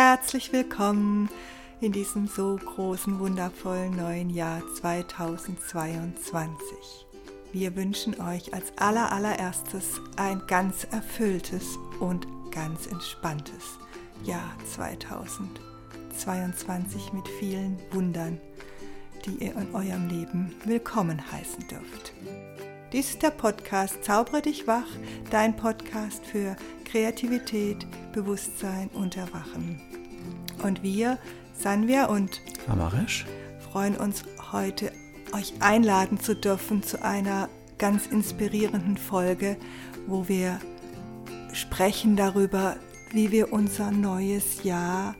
herzlich willkommen in diesem so großen, wundervollen neuen Jahr 2022. Wir wünschen euch als aller allererstes ein ganz erfülltes und ganz entspanntes Jahr 2022 mit vielen Wundern, die ihr in eurem Leben willkommen heißen dürft. Dies ist der Podcast Zaubere dich wach, dein Podcast für Kreativität, Bewusstsein und Erwachen. Und wir, Sanvia und Amarish, freuen uns heute, euch einladen zu dürfen zu einer ganz inspirierenden Folge, wo wir sprechen darüber, wie wir unser neues Jahr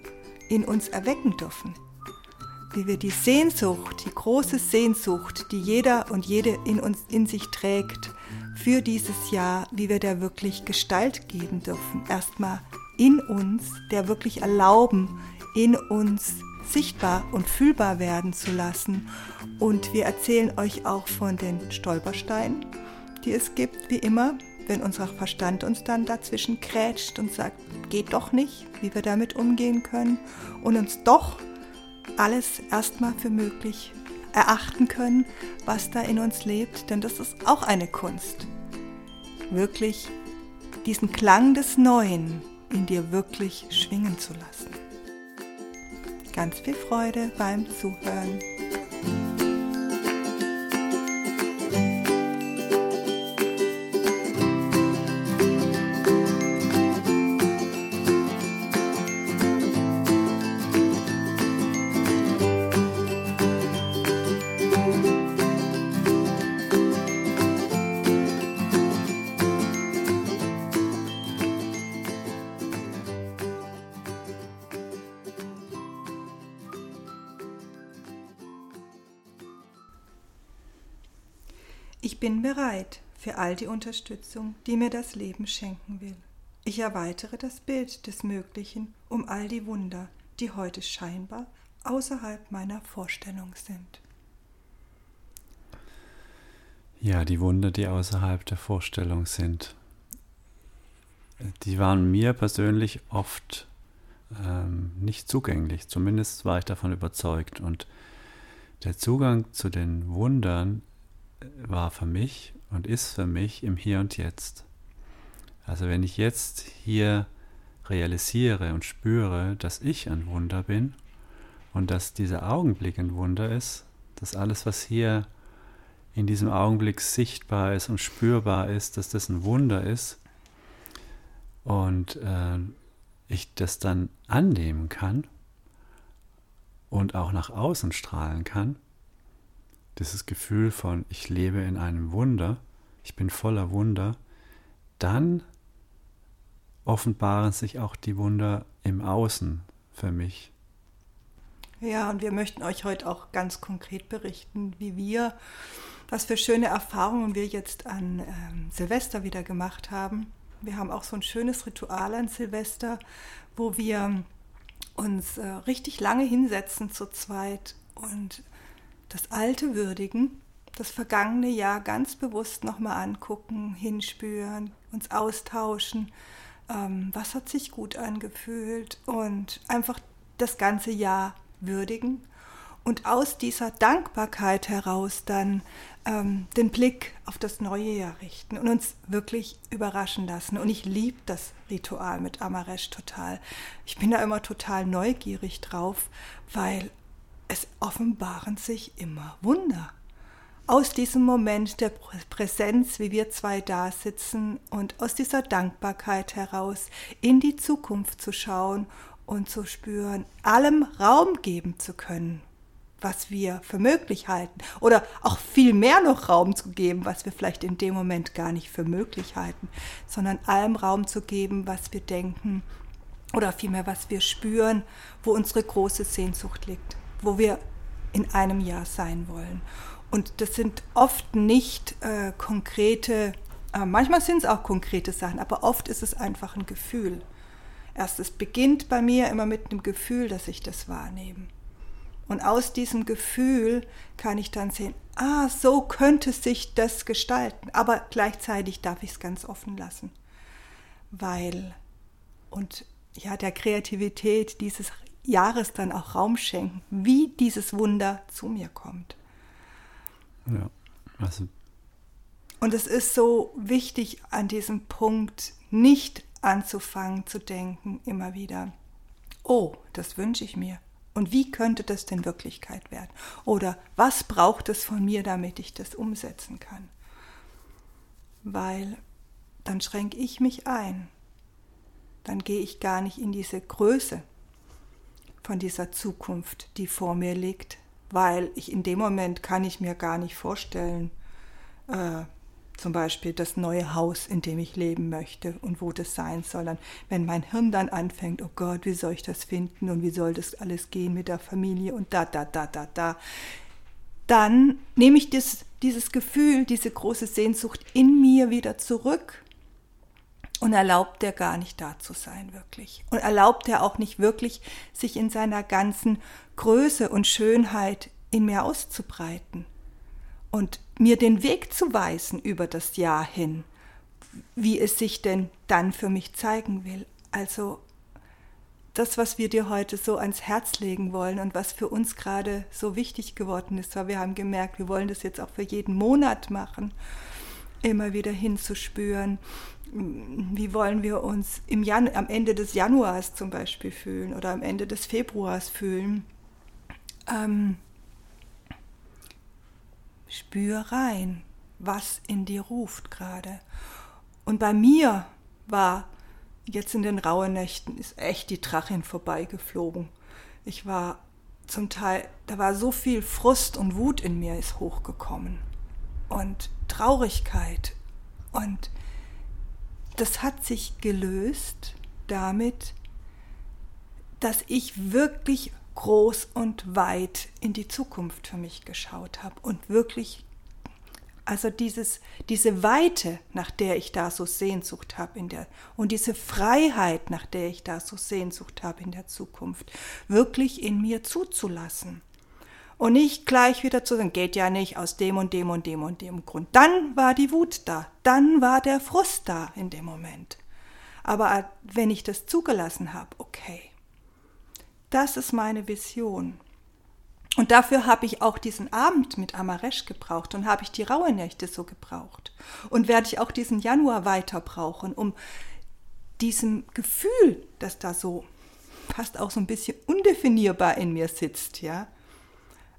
in uns erwecken dürfen wie wir die Sehnsucht, die große Sehnsucht, die jeder und jede in uns in sich trägt, für dieses Jahr, wie wir der wirklich Gestalt geben dürfen. Erstmal in uns, der wirklich erlauben, in uns sichtbar und fühlbar werden zu lassen. Und wir erzählen euch auch von den Stolpersteinen, die es gibt, wie immer, wenn unser Verstand uns dann dazwischen krätscht und sagt, geht doch nicht, wie wir damit umgehen können und uns doch alles erstmal für möglich erachten können, was da in uns lebt, denn das ist auch eine Kunst. Wirklich diesen Klang des Neuen in dir wirklich schwingen zu lassen. Ganz viel Freude beim Zuhören. Bereit für all die Unterstützung, die mir das Leben schenken will. Ich erweitere das Bild des Möglichen um all die Wunder, die heute scheinbar außerhalb meiner Vorstellung sind. Ja, die Wunder, die außerhalb der Vorstellung sind, die waren mir persönlich oft ähm, nicht zugänglich. Zumindest war ich davon überzeugt. Und der Zugang zu den Wundern war für mich und ist für mich im Hier und Jetzt. Also wenn ich jetzt hier realisiere und spüre, dass ich ein Wunder bin und dass dieser Augenblick ein Wunder ist, dass alles, was hier in diesem Augenblick sichtbar ist und spürbar ist, dass das ein Wunder ist und äh, ich das dann annehmen kann und auch nach außen strahlen kann, dieses Gefühl von, ich lebe in einem Wunder, ich bin voller Wunder, dann offenbaren sich auch die Wunder im Außen für mich. Ja, und wir möchten euch heute auch ganz konkret berichten, wie wir, was für schöne Erfahrungen wir jetzt an ähm, Silvester wieder gemacht haben. Wir haben auch so ein schönes Ritual an Silvester, wo wir uns äh, richtig lange hinsetzen zu zweit und das Alte würdigen, das vergangene Jahr ganz bewusst nochmal angucken, hinspüren, uns austauschen, ähm, was hat sich gut angefühlt und einfach das ganze Jahr würdigen und aus dieser Dankbarkeit heraus dann ähm, den Blick auf das neue Jahr richten und uns wirklich überraschen lassen. Und ich liebe das Ritual mit Amaresh total. Ich bin da immer total neugierig drauf, weil es offenbaren sich immer Wunder. Aus diesem Moment der Präsenz, wie wir zwei da sitzen und aus dieser Dankbarkeit heraus in die Zukunft zu schauen und zu spüren, allem Raum geben zu können, was wir für möglich halten oder auch viel mehr noch Raum zu geben, was wir vielleicht in dem Moment gar nicht für möglich halten, sondern allem Raum zu geben, was wir denken oder vielmehr was wir spüren, wo unsere große Sehnsucht liegt wo wir in einem Jahr sein wollen. Und das sind oft nicht äh, konkrete, äh, manchmal sind es auch konkrete Sachen, aber oft ist es einfach ein Gefühl. Erst es beginnt bei mir immer mit einem Gefühl, dass ich das wahrnehme. Und aus diesem Gefühl kann ich dann sehen, ah, so könnte sich das gestalten. Aber gleichzeitig darf ich es ganz offen lassen. Weil, und ja, der Kreativität dieses Jahres dann auch Raum schenken, wie dieses Wunder zu mir kommt. Ja, also. Und es ist so wichtig an diesem Punkt nicht anzufangen zu denken, immer wieder, oh, das wünsche ich mir. Und wie könnte das denn Wirklichkeit werden? Oder was braucht es von mir, damit ich das umsetzen kann? Weil dann schränke ich mich ein. Dann gehe ich gar nicht in diese Größe von dieser Zukunft, die vor mir liegt, weil ich in dem Moment kann ich mir gar nicht vorstellen, äh, zum Beispiel das neue Haus, in dem ich leben möchte und wo das sein soll. Und wenn mein Hirn dann anfängt, oh Gott, wie soll ich das finden und wie soll das alles gehen mit der Familie und da, da, da, da, da, dann nehme ich das, dieses Gefühl, diese große Sehnsucht in mir wieder zurück und erlaubt er gar nicht da zu sein, wirklich. Und erlaubt er auch nicht wirklich, sich in seiner ganzen Größe und Schönheit in mir auszubreiten und mir den Weg zu weisen über das Jahr hin, wie es sich denn dann für mich zeigen will. Also das, was wir dir heute so ans Herz legen wollen und was für uns gerade so wichtig geworden ist, weil wir haben gemerkt, wir wollen das jetzt auch für jeden Monat machen, immer wieder hinzuspüren, wie wollen wir uns im Jan am Ende des Januars zum Beispiel fühlen oder am Ende des Februars fühlen. Ähm, spür rein, was in dir ruft gerade. Und bei mir war jetzt in den rauen Nächten ist echt die Drachin vorbeigeflogen. Ich war zum Teil, da war so viel Frust und Wut in mir ist hochgekommen und Traurigkeit. Und das hat sich gelöst damit, dass ich wirklich groß und weit in die Zukunft für mich geschaut habe und wirklich, also dieses, diese Weite, nach der ich da so Sehnsucht habe in der und diese Freiheit, nach der ich da so Sehnsucht habe in der Zukunft, wirklich in mir zuzulassen und nicht gleich wieder zu sagen, geht ja nicht aus dem und dem und dem und dem Grund. Dann war die Wut da, dann war der Frust da in dem Moment. Aber wenn ich das zugelassen habe, okay, das ist meine Vision. Und dafür habe ich auch diesen Abend mit Amaresh gebraucht und habe ich die Rauhnächte so gebraucht. Und werde ich auch diesen Januar weiter brauchen, um diesem Gefühl, das da so fast auch so ein bisschen undefinierbar in mir sitzt, ja,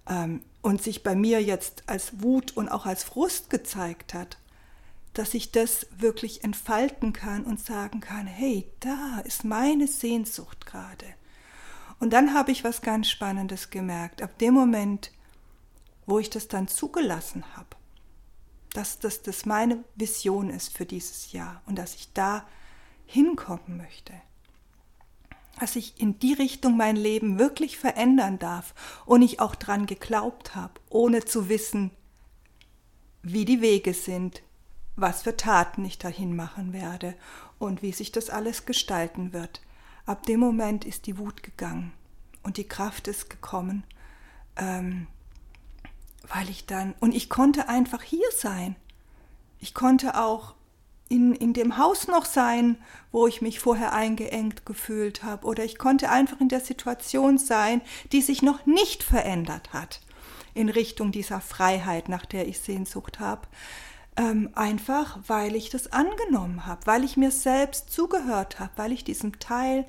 ähm, und sich bei mir jetzt als Wut und auch als Frust gezeigt hat, dass ich das wirklich entfalten kann und sagen kann, hey, da ist meine Sehnsucht gerade. Und dann habe ich was ganz Spannendes gemerkt. Ab dem Moment, wo ich das dann zugelassen habe, dass das, das meine Vision ist für dieses Jahr und dass ich da hinkommen möchte, dass ich in die Richtung mein Leben wirklich verändern darf und ich auch dran geglaubt habe, ohne zu wissen, wie die Wege sind, was für Taten ich dahin machen werde und wie sich das alles gestalten wird. Ab dem Moment ist die Wut gegangen und die Kraft ist gekommen, ähm, weil ich dann, und ich konnte einfach hier sein. Ich konnte auch in, in dem Haus noch sein, wo ich mich vorher eingeengt gefühlt habe. Oder ich konnte einfach in der Situation sein, die sich noch nicht verändert hat in Richtung dieser Freiheit, nach der ich Sehnsucht habe. Ähm, einfach, weil ich das angenommen habe, weil ich mir selbst zugehört habe, weil ich diesem Teil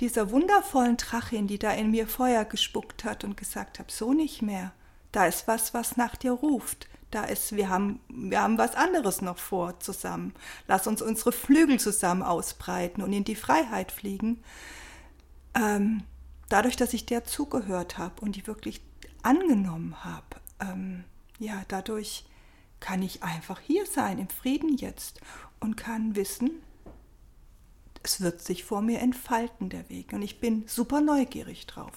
dieser wundervollen Drachin, die da in mir Feuer gespuckt hat und gesagt habe, so nicht mehr. Da ist was, was nach dir ruft da ist, wir haben, wir haben was anderes noch vor zusammen. Lass uns unsere Flügel zusammen ausbreiten und in die Freiheit fliegen. Ähm, dadurch, dass ich der zugehört habe und die wirklich angenommen habe, ähm, ja, dadurch kann ich einfach hier sein, im Frieden jetzt und kann wissen, es wird sich vor mir entfalten, der Weg. Und ich bin super neugierig drauf.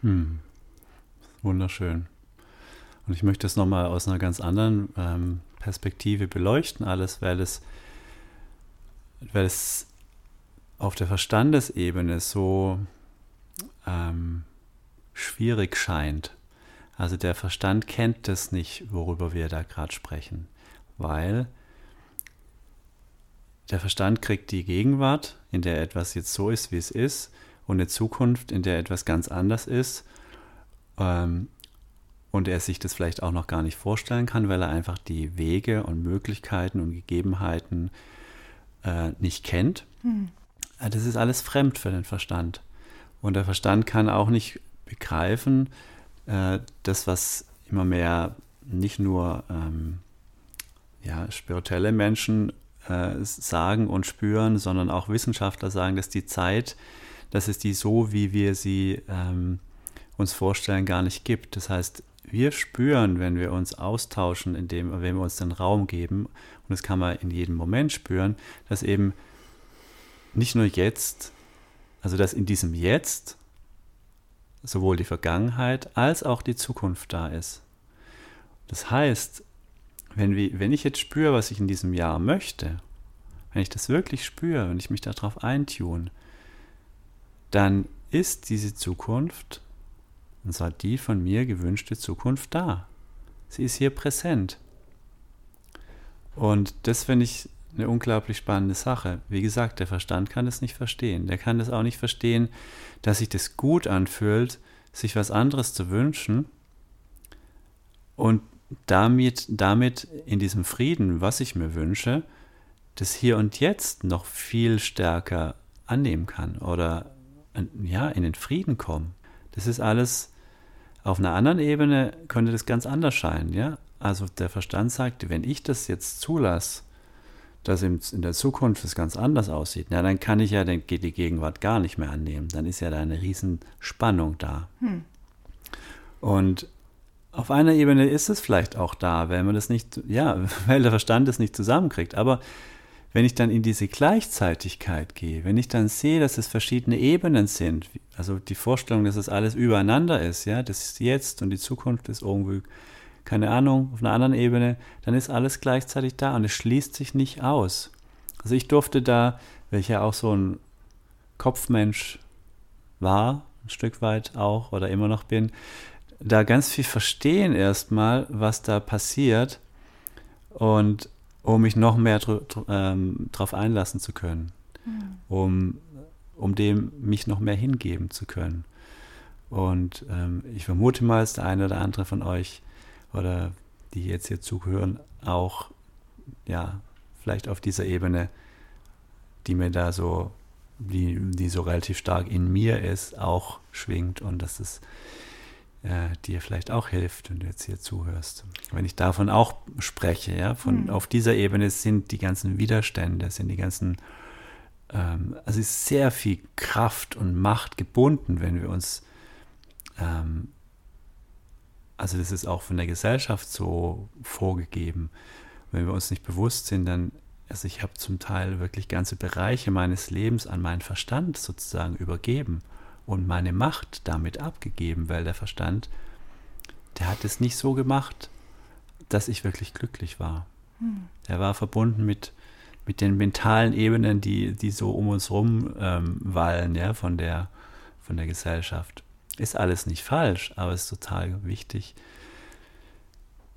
Hm. Wunderschön. Und ich möchte es nochmal aus einer ganz anderen ähm, Perspektive beleuchten, alles, weil es, weil es auf der Verstandesebene so ähm, schwierig scheint. Also der Verstand kennt das nicht, worüber wir da gerade sprechen, weil der Verstand kriegt die Gegenwart in der etwas jetzt so ist, wie es ist, und eine Zukunft, in der etwas ganz anders ist. Ähm, und er sich das vielleicht auch noch gar nicht vorstellen kann, weil er einfach die Wege und Möglichkeiten und Gegebenheiten äh, nicht kennt. Hm. Das ist alles fremd für den Verstand. Und der Verstand kann auch nicht begreifen, äh, das, was immer mehr nicht nur ähm, ja, spirituelle Menschen äh, sagen und spüren, sondern auch Wissenschaftler sagen, dass die Zeit, dass es die so, wie wir sie ähm, uns vorstellen, gar nicht gibt. Das heißt, wir spüren, wenn wir uns austauschen, indem, wenn wir uns den Raum geben, und das kann man in jedem Moment spüren, dass eben nicht nur jetzt, also dass in diesem Jetzt sowohl die Vergangenheit als auch die Zukunft da ist. Das heißt, wenn, wir, wenn ich jetzt spüre, was ich in diesem Jahr möchte, wenn ich das wirklich spüre und ich mich darauf eintune, dann ist diese Zukunft und zwar die von mir gewünschte Zukunft da. Sie ist hier präsent. Und das finde ich eine unglaublich spannende Sache. Wie gesagt, der Verstand kann das nicht verstehen. Der kann das auch nicht verstehen, dass sich das gut anfühlt, sich was anderes zu wünschen und damit, damit in diesem Frieden, was ich mir wünsche, das hier und jetzt noch viel stärker annehmen kann oder ja, in den Frieden kommen. Das ist alles auf einer anderen Ebene könnte das ganz anders scheinen, ja. Also der Verstand sagt, wenn ich das jetzt zulasse, dass in, der Zukunft es ganz anders aussieht, na, dann kann ich ja die Gegenwart gar nicht mehr annehmen. Dann ist ja da eine Riesenspannung da. Hm. Und auf einer Ebene ist es vielleicht auch da, wenn man das nicht, ja, weil der Verstand es nicht zusammenkriegt. Aber wenn ich dann in diese Gleichzeitigkeit gehe, wenn ich dann sehe, dass es verschiedene Ebenen sind, also die Vorstellung, dass es alles übereinander ist, ja, das Jetzt und die Zukunft ist irgendwie, keine Ahnung, auf einer anderen Ebene, dann ist alles gleichzeitig da und es schließt sich nicht aus. Also ich durfte da, ich ja auch so ein Kopfmensch war, ein Stück weit auch oder immer noch bin, da ganz viel verstehen erstmal, was da passiert und um mich noch mehr darauf ähm, einlassen zu können, mhm. um, um dem mich noch mehr hingeben zu können. Und ähm, ich vermute mal, dass der eine oder andere von euch oder die jetzt hier zuhören, auch ja, vielleicht auf dieser Ebene, die mir da so, die, die so relativ stark in mir ist, auch schwingt und dass es äh, dir vielleicht auch hilft, wenn du jetzt hier zuhörst. Wenn ich davon auch spreche, ja, von mhm. auf dieser Ebene sind die ganzen Widerstände, sind die ganzen, ähm, also ist sehr viel Kraft und Macht gebunden, wenn wir uns, ähm, also das ist auch von der Gesellschaft so vorgegeben. Wenn wir uns nicht bewusst sind, dann, also ich habe zum Teil wirklich ganze Bereiche meines Lebens an meinen Verstand sozusagen übergeben und meine Macht damit abgegeben, weil der Verstand, der hat es nicht so gemacht, dass ich wirklich glücklich war. Hm. Er war verbunden mit, mit den mentalen Ebenen, die, die so um uns rum ähm, wallen, ja, von der, von der Gesellschaft. Ist alles nicht falsch, aber es ist total wichtig,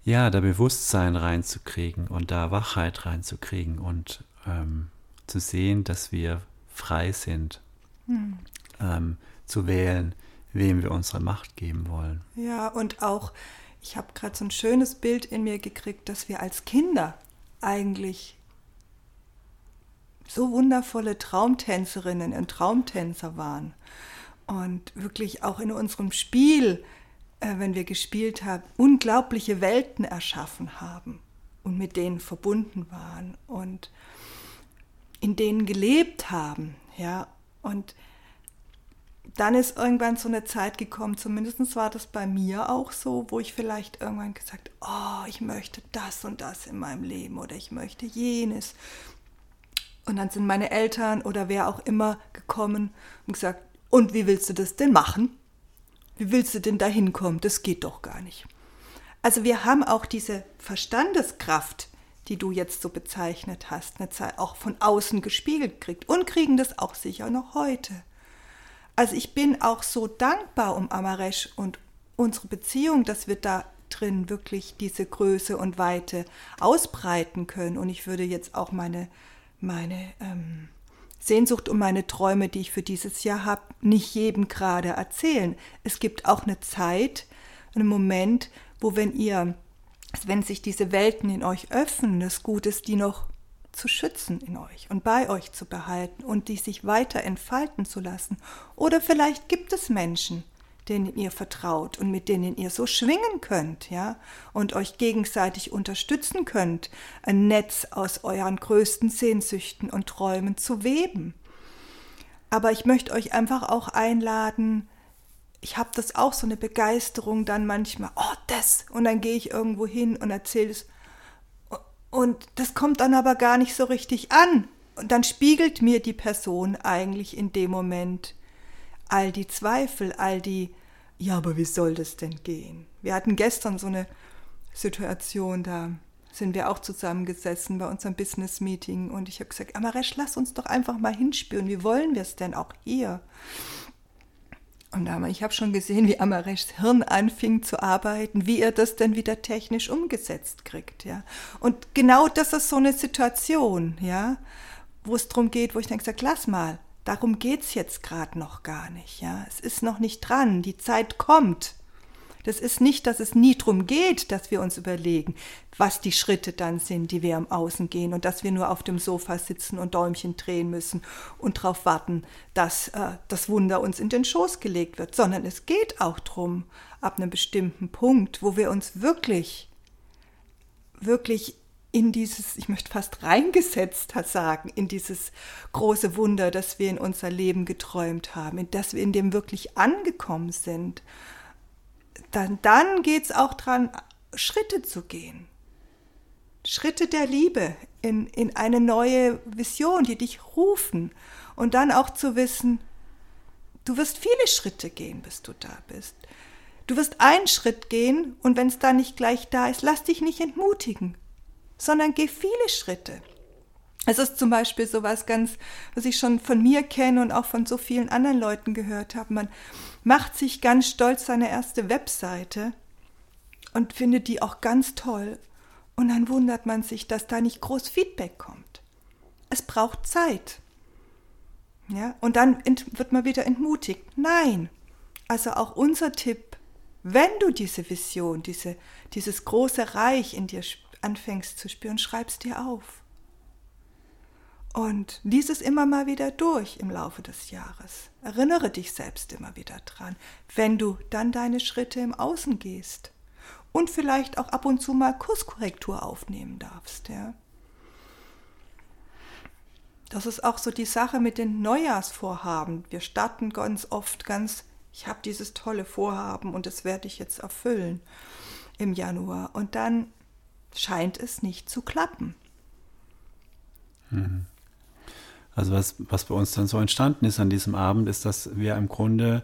ja, da Bewusstsein reinzukriegen und da Wachheit reinzukriegen und ähm, zu sehen, dass wir frei sind. Hm. Ähm, zu wählen, wem wir unsere Macht geben wollen. Ja, und auch, ich habe gerade so ein schönes Bild in mir gekriegt, dass wir als Kinder eigentlich so wundervolle Traumtänzerinnen und Traumtänzer waren. Und wirklich auch in unserem Spiel, äh, wenn wir gespielt haben, unglaubliche Welten erschaffen haben und mit denen verbunden waren und in denen gelebt haben. Ja, und dann ist irgendwann so eine Zeit gekommen, zumindest war das bei mir auch so, wo ich vielleicht irgendwann gesagt, oh, ich möchte das und das in meinem Leben oder ich möchte jenes. Und dann sind meine Eltern oder wer auch immer gekommen und gesagt, und wie willst du das denn machen? Wie willst du denn da hinkommen? Das geht doch gar nicht. Also wir haben auch diese Verstandeskraft, die du jetzt so bezeichnet hast, eine Zeit auch von außen gespiegelt kriegt und kriegen das auch sicher noch heute. Also ich bin auch so dankbar um Amaresh und unsere Beziehung, dass wir da drin wirklich diese Größe und Weite ausbreiten können. Und ich würde jetzt auch meine, meine ähm, Sehnsucht und meine Träume, die ich für dieses Jahr habe, nicht jedem gerade erzählen. Es gibt auch eine Zeit, einen Moment, wo wenn ihr, wenn sich diese Welten in euch öffnen, das Gut ist, die noch zu schützen in euch und bei euch zu behalten und die sich weiter entfalten zu lassen. Oder vielleicht gibt es Menschen, denen ihr vertraut und mit denen ihr so schwingen könnt, ja, und euch gegenseitig unterstützen könnt, ein Netz aus euren größten Sehnsüchten und Träumen zu weben. Aber ich möchte euch einfach auch einladen, ich habe das auch so eine Begeisterung dann manchmal, oh, das, und dann gehe ich irgendwo hin und erzähle es. Und das kommt dann aber gar nicht so richtig an. Und dann spiegelt mir die Person eigentlich in dem Moment all die Zweifel, all die, ja, aber wie soll das denn gehen? Wir hatten gestern so eine Situation, da sind wir auch zusammengesessen bei unserem Business Meeting und ich habe gesagt, Amaresh, lass uns doch einfach mal hinspüren, wie wollen wir es denn auch hier? Und da, ich habe schon gesehen, wie Amareshs Hirn anfing zu arbeiten, wie er das denn wieder technisch umgesetzt kriegt, ja. Und genau das ist so eine Situation, ja, wo es darum geht, wo ich denke, sag, lass mal, darum geht's jetzt gerade noch gar nicht, ja. Es ist noch nicht dran, die Zeit kommt. Das ist nicht, dass es nie darum geht, dass wir uns überlegen, was die Schritte dann sind, die wir am Außen gehen und dass wir nur auf dem Sofa sitzen und Däumchen drehen müssen und darauf warten, dass äh, das Wunder uns in den Schoß gelegt wird, sondern es geht auch darum, ab einem bestimmten Punkt, wo wir uns wirklich, wirklich in dieses, ich möchte fast reingesetzt sagen, in dieses große Wunder, das wir in unser Leben geträumt haben, in das wir in dem wirklich angekommen sind dann, dann geht es auch dran, Schritte zu gehen. Schritte der Liebe in, in eine neue Vision, die dich rufen. Und dann auch zu wissen, du wirst viele Schritte gehen, bis du da bist. Du wirst einen Schritt gehen und wenn es da nicht gleich da ist, lass dich nicht entmutigen, sondern geh viele Schritte. Es ist zum Beispiel so was ganz, was ich schon von mir kenne und auch von so vielen anderen Leuten gehört habe. Man macht sich ganz stolz seine erste Webseite und findet die auch ganz toll. Und dann wundert man sich, dass da nicht groß Feedback kommt. Es braucht Zeit. Ja, und dann wird man wieder entmutigt. Nein. Also auch unser Tipp, wenn du diese Vision, diese, dieses große Reich in dir anfängst zu spüren, schreibst dir auf. Und lies es immer mal wieder durch im Laufe des Jahres. Erinnere dich selbst immer wieder dran, wenn du dann deine Schritte im Außen gehst. Und vielleicht auch ab und zu mal Kurskorrektur aufnehmen darfst, ja. Das ist auch so die Sache mit den Neujahrsvorhaben. Wir starten ganz oft ganz, ich habe dieses tolle Vorhaben und das werde ich jetzt erfüllen im Januar. Und dann scheint es nicht zu klappen. Mhm. Also was, was bei uns dann so entstanden ist an diesem Abend, ist, dass wir im Grunde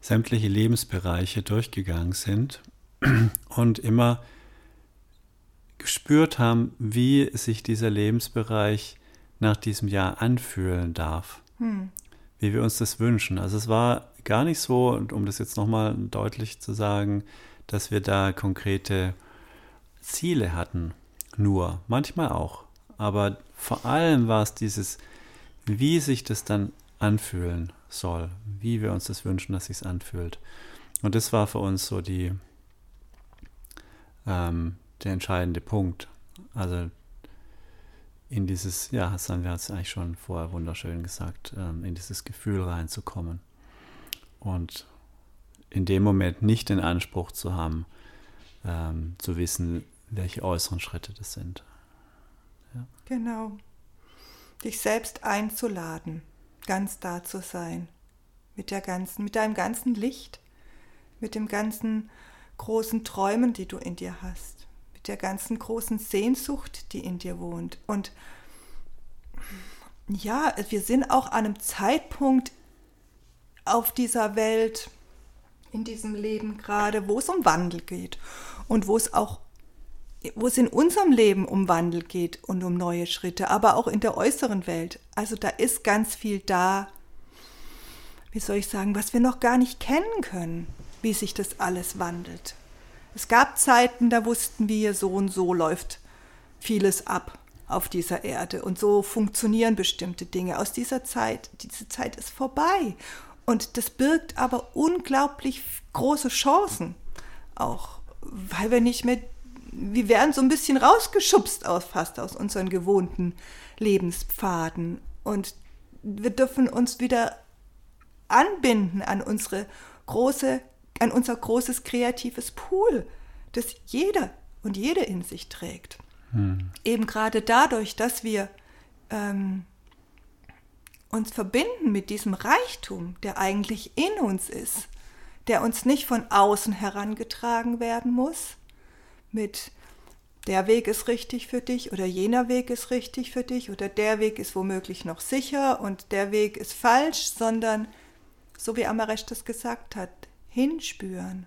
sämtliche Lebensbereiche durchgegangen sind und immer gespürt haben, wie sich dieser Lebensbereich nach diesem Jahr anfühlen darf. Hm. Wie wir uns das wünschen. Also es war gar nicht so, um das jetzt nochmal deutlich zu sagen, dass wir da konkrete Ziele hatten. Nur, manchmal auch. Aber vor allem war es dieses wie sich das dann anfühlen soll, wie wir uns das wünschen, dass sich anfühlt. Und das war für uns so die, ähm, der entscheidende Punkt. Also in dieses, ja, wir hat es eigentlich schon vorher wunderschön gesagt, ähm, in dieses Gefühl reinzukommen. Und in dem Moment nicht den Anspruch zu haben, ähm, zu wissen, welche äußeren Schritte das sind. Ja. Genau dich selbst einzuladen, ganz da zu sein, mit der ganzen, mit deinem ganzen Licht, mit dem ganzen großen Träumen, die du in dir hast, mit der ganzen großen Sehnsucht, die in dir wohnt. Und ja, wir sind auch an einem Zeitpunkt auf dieser Welt, in diesem Leben gerade, wo es um Wandel geht und wo es auch wo es in unserem Leben um Wandel geht und um neue Schritte, aber auch in der äußeren Welt. Also da ist ganz viel da, wie soll ich sagen, was wir noch gar nicht kennen können, wie sich das alles wandelt. Es gab Zeiten, da wussten wir, so und so läuft vieles ab. auf dieser Erde und so funktionieren bestimmte Dinge. Aus dieser Zeit, diese Zeit ist vorbei und das birgt aber unglaublich große Chancen auch, weil wir nicht mehr, wir werden so ein bisschen rausgeschubst aus, fast aus unseren gewohnten Lebenspfaden und wir dürfen uns wieder anbinden an unsere große, an unser großes kreatives Pool, das jeder und jede in sich trägt. Hm. Eben gerade dadurch, dass wir ähm, uns verbinden mit diesem Reichtum, der eigentlich in uns ist, der uns nicht von außen herangetragen werden muss, mit der Weg ist richtig für dich oder jener Weg ist richtig für dich oder der Weg ist womöglich noch sicher und der Weg ist falsch, sondern, so wie Amaresh das gesagt hat, hinspüren,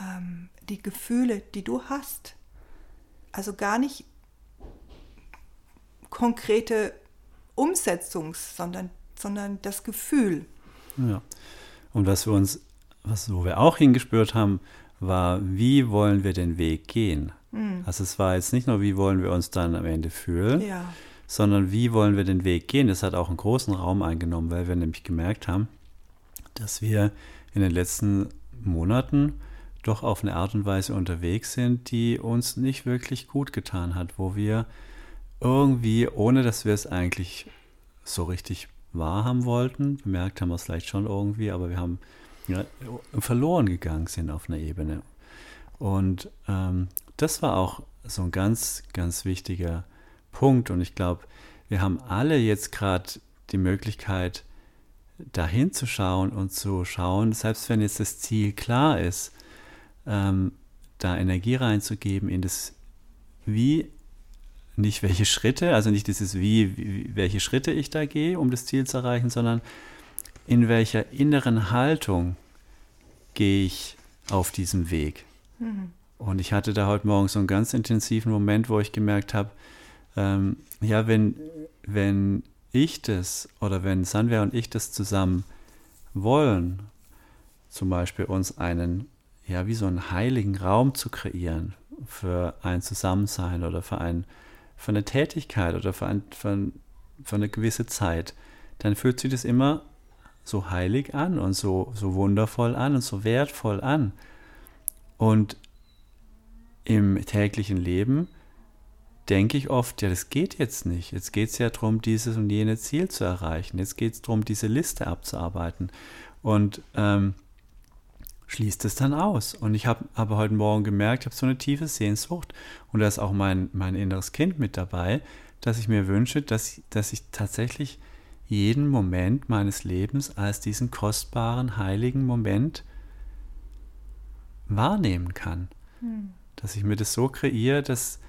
ähm, die Gefühle, die du hast. Also gar nicht konkrete Umsetzungs, sondern, sondern das Gefühl. Ja. Und was wir uns, was wo wir auch hingespürt haben, war, wie wollen wir den Weg gehen? Mhm. Also es war jetzt nicht nur, wie wollen wir uns dann am Ende fühlen, ja. sondern wie wollen wir den Weg gehen? Das hat auch einen großen Raum eingenommen, weil wir nämlich gemerkt haben, dass wir in den letzten Monaten doch auf eine Art und Weise unterwegs sind, die uns nicht wirklich gut getan hat, wo wir irgendwie, ohne dass wir es eigentlich so richtig wahrhaben wollten, bemerkt haben wir es vielleicht schon irgendwie, aber wir haben ja, verloren gegangen sind auf einer Ebene. Und ähm, das war auch so ein ganz, ganz wichtiger Punkt. Und ich glaube, wir haben alle jetzt gerade die Möglichkeit, dahin zu schauen und zu schauen, selbst wenn jetzt das Ziel klar ist, ähm, da Energie reinzugeben in das Wie, nicht welche Schritte, also nicht dieses Wie, wie, welche Schritte ich da gehe, um das Ziel zu erreichen, sondern in welcher inneren Haltung gehe ich auf diesem Weg. Mhm. Und ich hatte da heute Morgen so einen ganz intensiven Moment, wo ich gemerkt habe, ähm, ja, wenn, wenn ich das oder wenn Sanwer und ich das zusammen wollen, zum Beispiel uns einen, ja, wie so einen heiligen Raum zu kreieren für ein Zusammensein oder für, ein, für eine Tätigkeit oder für, ein, für, für eine gewisse Zeit, dann fühlt sich das immer so heilig an und so, so wundervoll an und so wertvoll an. Und im täglichen Leben denke ich oft, ja, das geht jetzt nicht. Jetzt geht es ja darum, dieses und jenes Ziel zu erreichen. Jetzt geht es darum, diese Liste abzuarbeiten. Und ähm, schließt es dann aus. Und ich habe aber heute Morgen gemerkt, ich habe so eine tiefe Sehnsucht und da ist auch mein, mein inneres Kind mit dabei, dass ich mir wünsche, dass, dass ich tatsächlich jeden Moment meines Lebens als diesen kostbaren, heiligen Moment wahrnehmen kann. Hm. Dass ich mir das so kreiere, dass,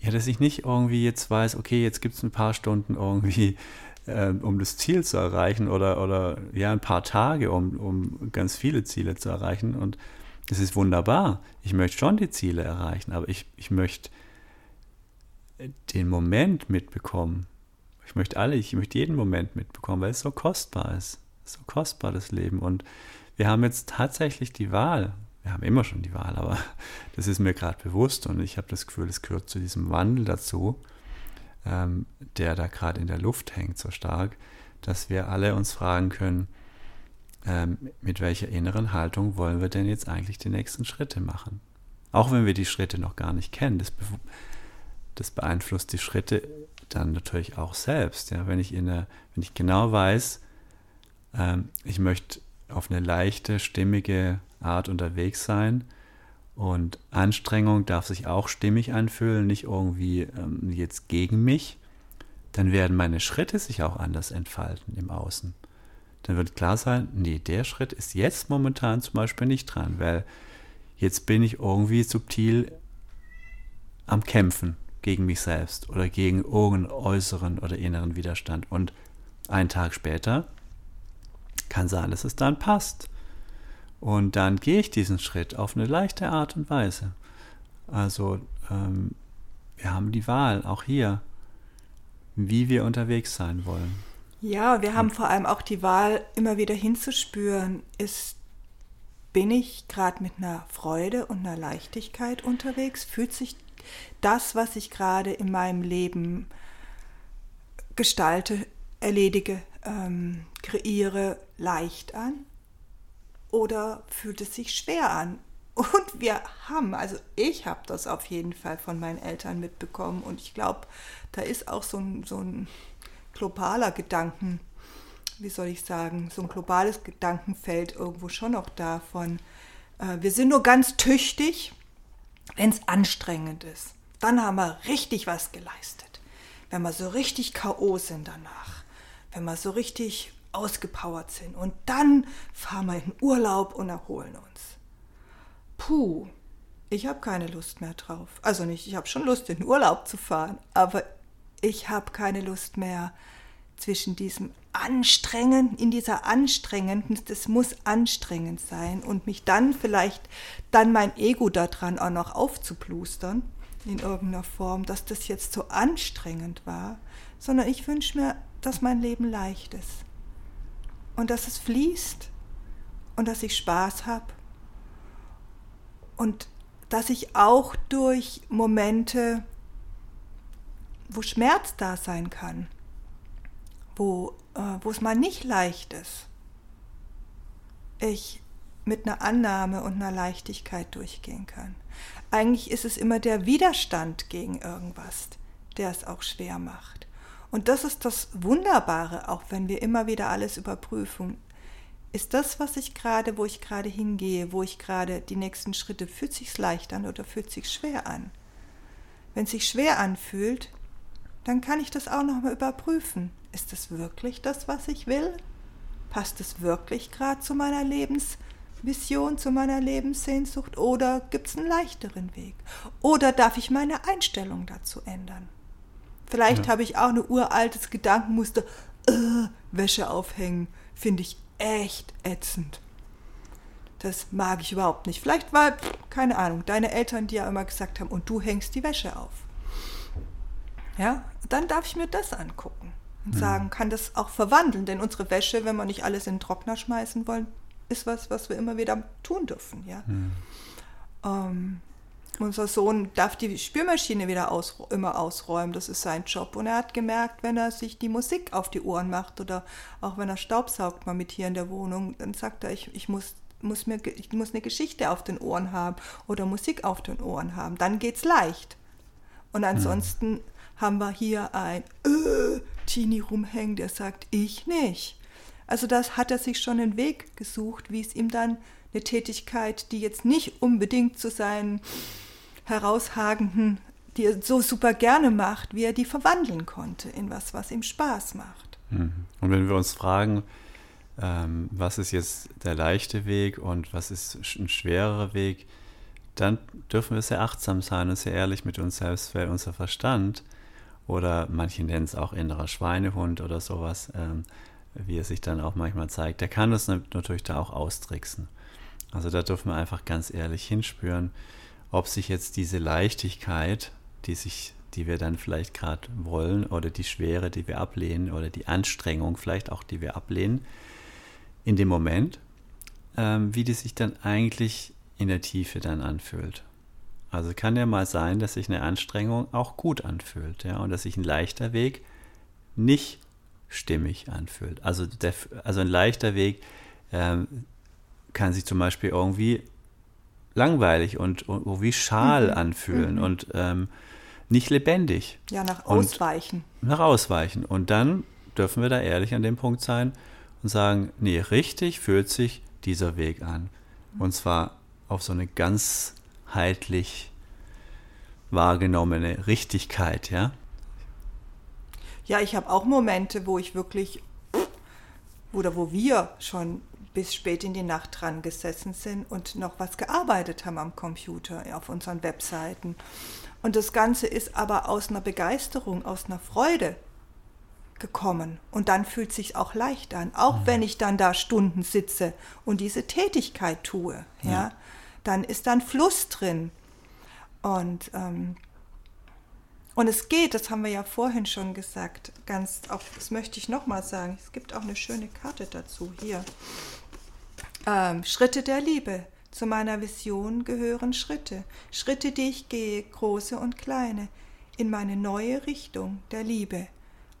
ja, dass ich nicht irgendwie jetzt weiß, okay, jetzt gibt es ein paar Stunden irgendwie, äh, um das Ziel zu erreichen oder, oder ja, ein paar Tage, um, um ganz viele Ziele zu erreichen. Und das ist wunderbar. Ich möchte schon die Ziele erreichen, aber ich, ich möchte den Moment mitbekommen, ich möchte alle, ich möchte jeden Moment mitbekommen, weil es so kostbar ist. So kostbar das Leben. Und wir haben jetzt tatsächlich die Wahl. Wir haben immer schon die Wahl, aber das ist mir gerade bewusst und ich habe das Gefühl, es gehört zu diesem Wandel dazu, ähm, der da gerade in der Luft hängt so stark, dass wir alle uns fragen können, ähm, mit welcher inneren Haltung wollen wir denn jetzt eigentlich die nächsten Schritte machen? Auch wenn wir die Schritte noch gar nicht kennen, das, das beeinflusst die Schritte dann natürlich auch selbst. Ja, wenn ich in der, wenn ich genau weiß, ähm, ich möchte auf eine leichte, stimmige Art unterwegs sein und Anstrengung darf sich auch stimmig anfühlen, nicht irgendwie ähm, jetzt gegen mich, dann werden meine Schritte sich auch anders entfalten im Außen. Dann wird klar sein, nee, der Schritt ist jetzt momentan zum Beispiel nicht dran, weil jetzt bin ich irgendwie subtil am Kämpfen gegen mich selbst oder gegen irgendeinen äußeren oder inneren Widerstand. Und einen Tag später kann sein, dass es dann passt. Und dann gehe ich diesen Schritt auf eine leichte Art und Weise. Also ähm, wir haben die Wahl, auch hier, wie wir unterwegs sein wollen. Ja, wir haben vor allem auch die Wahl, immer wieder hinzuspüren, ist, bin ich gerade mit einer Freude und einer Leichtigkeit unterwegs? Fühlt sich das, was ich gerade in meinem Leben gestalte, erledige, ähm, kreiere, leicht an? Oder fühlt es sich schwer an? Und wir haben, also ich habe das auf jeden Fall von meinen Eltern mitbekommen und ich glaube, da ist auch so ein, so ein globaler Gedanken, wie soll ich sagen, so ein globales Gedankenfeld irgendwo schon noch davon. Äh, wir sind nur ganz tüchtig, wenn es anstrengend ist. Dann haben wir richtig was geleistet. Wenn wir so richtig K.O. sind danach. Wenn wir so richtig ausgepowert sind. Und dann fahren wir in Urlaub und erholen uns. Puh, ich habe keine Lust mehr drauf. Also nicht, ich habe schon Lust, in Urlaub zu fahren, aber ich habe keine Lust mehr zwischen diesem anstrengend, in dieser anstrengenden, das muss anstrengend sein und mich dann vielleicht, dann mein Ego daran auch noch aufzuplustern in irgendeiner Form, dass das jetzt so anstrengend war, sondern ich wünsche mir, dass mein Leben leicht ist und dass es fließt und dass ich Spaß habe und dass ich auch durch Momente, wo Schmerz da sein kann, wo, äh, wo es mal nicht leicht ist, ich mit einer Annahme und einer Leichtigkeit durchgehen kann. Eigentlich ist es immer der Widerstand gegen irgendwas, der es auch schwer macht. Und das ist das Wunderbare, auch wenn wir immer wieder alles überprüfen. Ist das, was ich gerade, wo ich gerade hingehe, wo ich gerade die nächsten Schritte, fühlt sich leicht an oder fühlt sich schwer an? Wenn es sich schwer anfühlt, dann kann ich das auch nochmal überprüfen. Ist das wirklich das, was ich will? Passt es wirklich gerade zu meiner Lebensvision, zu meiner Lebenssehnsucht oder gibt es einen leichteren Weg? Oder darf ich meine Einstellung dazu ändern? Vielleicht ja. habe ich auch ein uraltes Gedankenmuster, äh, Wäsche aufhängen, finde ich echt ätzend. Das mag ich überhaupt nicht. Vielleicht war, keine Ahnung, deine Eltern, die ja immer gesagt haben, und du hängst die Wäsche auf. Ja, dann darf ich mir das angucken und sagen, kann das auch verwandeln, denn unsere Wäsche, wenn wir nicht alles in den Trockner schmeißen wollen, ist was, was wir immer wieder tun dürfen. Ja? Ähm, unser Sohn darf die Spülmaschine wieder aus, immer ausräumen, das ist sein Job. Und er hat gemerkt, wenn er sich die Musik auf die Ohren macht oder auch wenn er Staubsaugt mal mit hier in der Wohnung, dann sagt er, ich, ich muss muss mir, ich muss eine Geschichte auf den Ohren haben oder Musik auf den Ohren haben. Dann geht's leicht. Und mhm. ansonsten. Haben wir hier ein äh, Teenie rumhängen, der sagt, ich nicht. Also das hat er sich schon einen Weg gesucht, wie es ihm dann eine Tätigkeit, die jetzt nicht unbedingt zu seinen herausragenden, die er so super gerne macht, wie er die verwandeln konnte in was, was ihm Spaß macht. Mhm. Und wenn wir uns fragen, ähm, was ist jetzt der leichte Weg und was ist ein schwererer Weg, dann dürfen wir sehr achtsam sein und sehr ehrlich mit uns selbst, weil unser Verstand oder manche nennen es auch innerer Schweinehund oder sowas, ähm, wie er sich dann auch manchmal zeigt, der kann das natürlich da auch austricksen. Also da dürfen wir einfach ganz ehrlich hinspüren, ob sich jetzt diese Leichtigkeit, die sich die wir dann vielleicht gerade wollen oder die Schwere, die wir ablehnen oder die Anstrengung vielleicht auch, die wir ablehnen, in dem Moment, ähm, wie die sich dann eigentlich in der Tiefe dann anfühlt. Also kann ja mal sein, dass sich eine Anstrengung auch gut anfühlt, ja, und dass sich ein leichter Weg nicht stimmig anfühlt. Also, der, also ein leichter Weg ähm, kann sich zum Beispiel irgendwie langweilig und, und wie schal mhm. anfühlen mhm. und ähm, nicht lebendig. Ja, nach Ausweichen. Und nach Ausweichen. Und dann dürfen wir da ehrlich an dem Punkt sein und sagen, nee, richtig fühlt sich dieser Weg an. Und zwar auf so eine ganz ganzheitlich wahrgenommene Richtigkeit, ja? Ja, ich habe auch Momente, wo ich wirklich, oder wo wir schon bis spät in die Nacht dran gesessen sind und noch was gearbeitet haben am Computer, auf unseren Webseiten. Und das Ganze ist aber aus einer Begeisterung, aus einer Freude gekommen. Und dann fühlt es sich auch leicht an, auch mhm. wenn ich dann da Stunden sitze und diese Tätigkeit tue. Ja. ja dann ist da ein Fluss drin. Und, ähm, und es geht, das haben wir ja vorhin schon gesagt, ganz, auch, das möchte ich nochmal sagen, es gibt auch eine schöne Karte dazu hier. Ähm, Schritte der Liebe. Zu meiner Vision gehören Schritte, Schritte, die ich gehe, große und kleine, in meine neue Richtung der Liebe.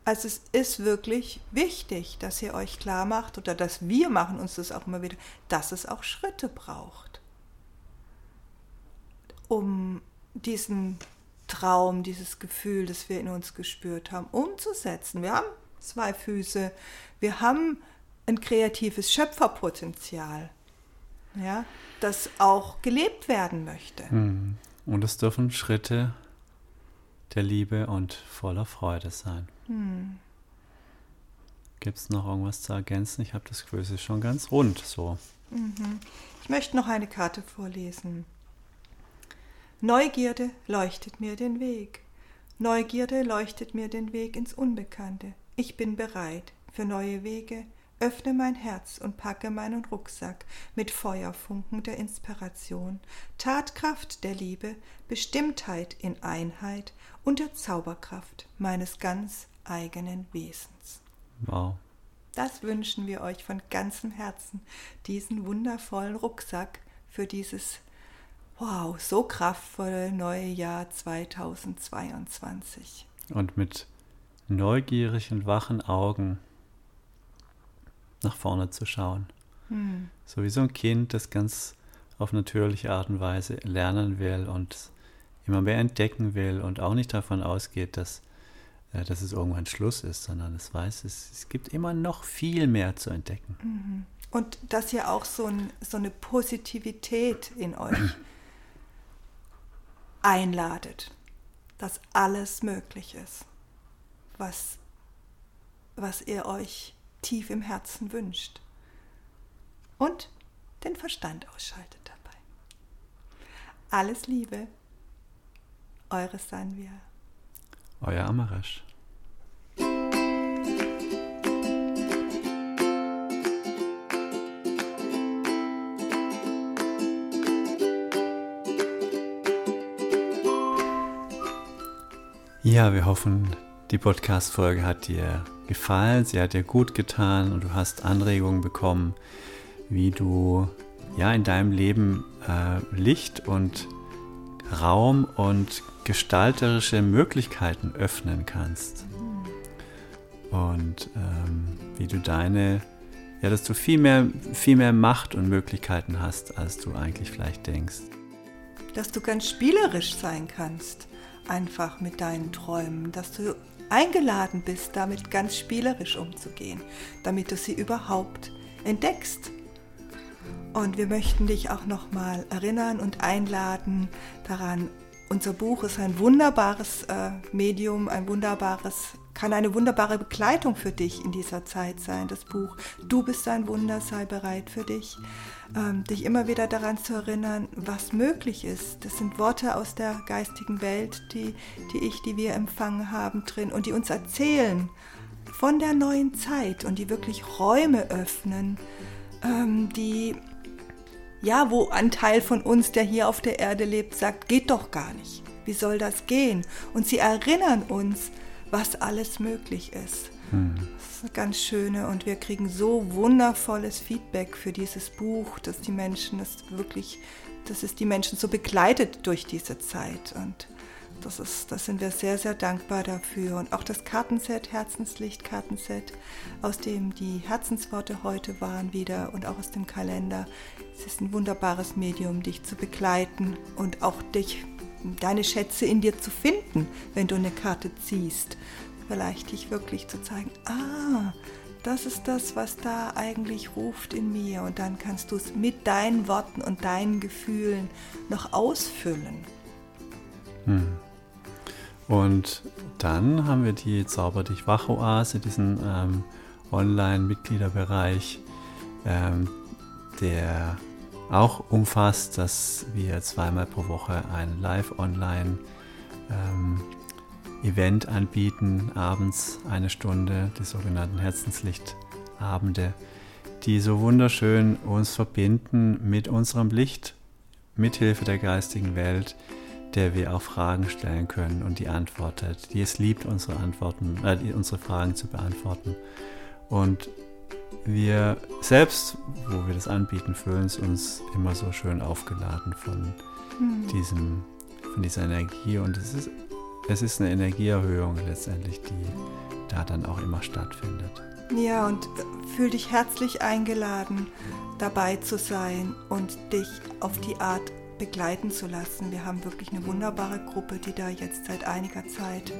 Also es ist wirklich wichtig, dass ihr euch klar macht oder dass wir machen uns das auch immer wieder, dass es auch Schritte braucht, um diesen Traum, dieses Gefühl, das wir in uns gespürt haben, umzusetzen. Wir haben zwei Füße, wir haben ein kreatives Schöpferpotenzial, ja, das auch gelebt werden möchte. Hm. Und es dürfen Schritte der Liebe und voller Freude sein. Hm. Gibt es noch irgendwas zu ergänzen? Ich habe das Gefühl, es ist schon ganz rund so. Mhm. Ich möchte noch eine Karte vorlesen. Neugierde leuchtet mir den Weg. Neugierde leuchtet mir den Weg ins Unbekannte. Ich bin bereit für neue Wege, öffne mein Herz und packe meinen Rucksack mit Feuerfunken der Inspiration, Tatkraft der Liebe, Bestimmtheit in Einheit und der Zauberkraft meines ganz eigenen Wesens. Wow. Das wünschen wir euch von ganzem Herzen, diesen wundervollen Rucksack für dieses wow, so kraftvolle neue Jahr 2022. Und mit neugierig und wachen Augen nach vorne zu schauen. Hm. So wie so ein Kind, das ganz auf natürliche Art und Weise lernen will und immer mehr entdecken will und auch nicht davon ausgeht, dass, äh, dass es irgendwann Schluss ist, sondern es weiß, es, es gibt immer noch viel mehr zu entdecken. Mhm. Und dass ihr auch so, ein, so eine Positivität in euch einladet, dass alles möglich ist, was, was ihr euch tief im Herzen wünscht. Und den Verstand ausschaltet dabei. Alles Liebe, eure Sanvia. Euer Amarash. Ja, wir hoffen, die Podcast-Folge hat dir gefallen, sie hat dir gut getan und du hast Anregungen bekommen, wie du ja in deinem Leben äh, Licht und Raum und gestalterische Möglichkeiten öffnen kannst. Und ähm, wie du deine, ja, dass du viel mehr, viel mehr Macht und Möglichkeiten hast, als du eigentlich vielleicht denkst. Dass du ganz spielerisch sein kannst, einfach mit deinen Träumen, dass du eingeladen bist, damit ganz spielerisch umzugehen, damit du sie überhaupt entdeckst. Und wir möchten dich auch nochmal erinnern und einladen daran, unser Buch ist ein wunderbares äh, Medium, ein wunderbares, kann eine wunderbare Begleitung für dich in dieser Zeit sein, das Buch. Du bist ein Wunder, sei bereit für dich. Ähm, dich immer wieder daran zu erinnern, was möglich ist. Das sind Worte aus der geistigen Welt, die, die ich, die wir empfangen haben drin und die uns erzählen von der neuen Zeit und die wirklich Räume öffnen, ähm, die ja, wo ein Teil von uns, der hier auf der Erde lebt, sagt, geht doch gar nicht. Wie soll das gehen? Und sie erinnern uns, was alles möglich ist. Hm. Das ist eine ganz schöne und wir kriegen so wundervolles Feedback für dieses Buch, dass die Menschen es wirklich, dass es die Menschen so begleitet durch diese Zeit. Und das, ist, das sind wir sehr, sehr dankbar dafür. Und auch das Kartenset, Herzenslicht-Kartenset, aus dem die Herzensworte heute waren wieder und auch aus dem Kalender. Es ist ein wunderbares Medium, dich zu begleiten und auch dich, deine Schätze in dir zu finden, wenn du eine Karte ziehst. Vielleicht dich wirklich zu zeigen, ah, das ist das, was da eigentlich ruft in mir. Und dann kannst du es mit deinen Worten und deinen Gefühlen noch ausfüllen. Hm. Und dann haben wir die Zauber dich wach Oase, diesen ähm, Online-Mitgliederbereich, ähm, der auch umfasst, dass wir zweimal pro Woche ein Live-Online ähm, anbieten, abends eine Stunde, die sogenannten Herzenslichtabende, die so wunderschön uns verbinden mit unserem Licht, mithilfe der geistigen Welt, der wir auch Fragen stellen können und die antwortet, die es liebt, unsere Antworten, äh, unsere Fragen zu beantworten. Und wir selbst, wo wir das anbieten, fühlen uns immer so schön aufgeladen von mhm. diesem, von dieser Energie. Und es ist, es ist eine Energieerhöhung letztendlich, die da dann auch immer stattfindet. Ja, und fühl dich herzlich eingeladen, dabei zu sein und dich auf die Art begleiten zu lassen. Wir haben wirklich eine wunderbare Gruppe, die da jetzt seit einiger Zeit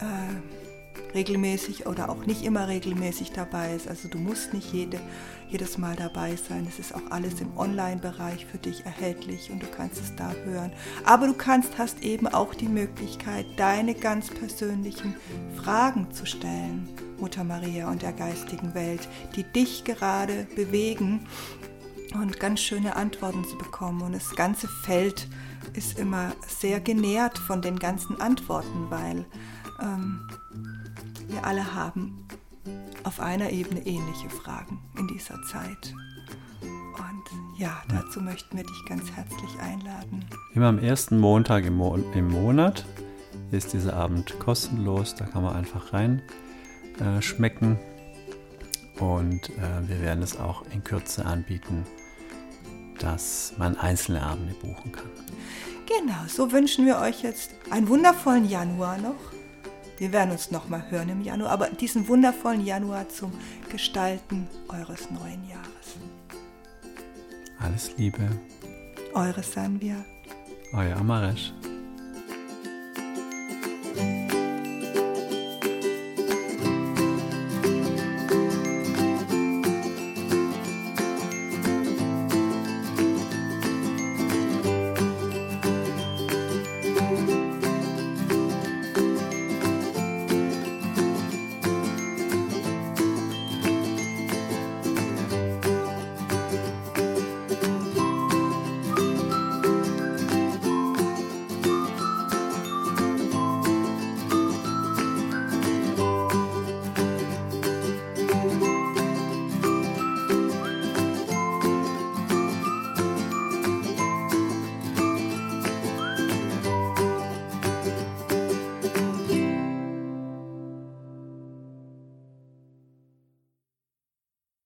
äh, regelmäßig oder auch nicht immer regelmäßig dabei ist. Also du musst nicht jede, jedes Mal dabei sein. Es ist auch alles im Online-Bereich für dich erhältlich und du kannst es da hören. Aber du kannst, hast eben auch die Möglichkeit, deine ganz persönlichen Fragen zu stellen Mutter Maria und der geistigen Welt, die dich gerade bewegen und ganz schöne Antworten zu bekommen. Und das ganze Feld ist immer sehr genährt von den ganzen Antworten, weil ähm, wir alle haben auf einer Ebene ähnliche Fragen in dieser Zeit. Und ja, dazu möchten wir dich ganz herzlich einladen. Immer am ersten Montag im, Mo im Monat ist dieser Abend kostenlos. Da kann man einfach rein äh, schmecken. Und äh, wir werden es auch in Kürze anbieten, dass man einzelne Abende buchen kann. Genau, so wünschen wir euch jetzt einen wundervollen Januar noch. Wir werden uns nochmal hören im Januar, aber diesen wundervollen Januar zum Gestalten eures neuen Jahres. Alles Liebe. Eure Sanvia. Euer Amaresh.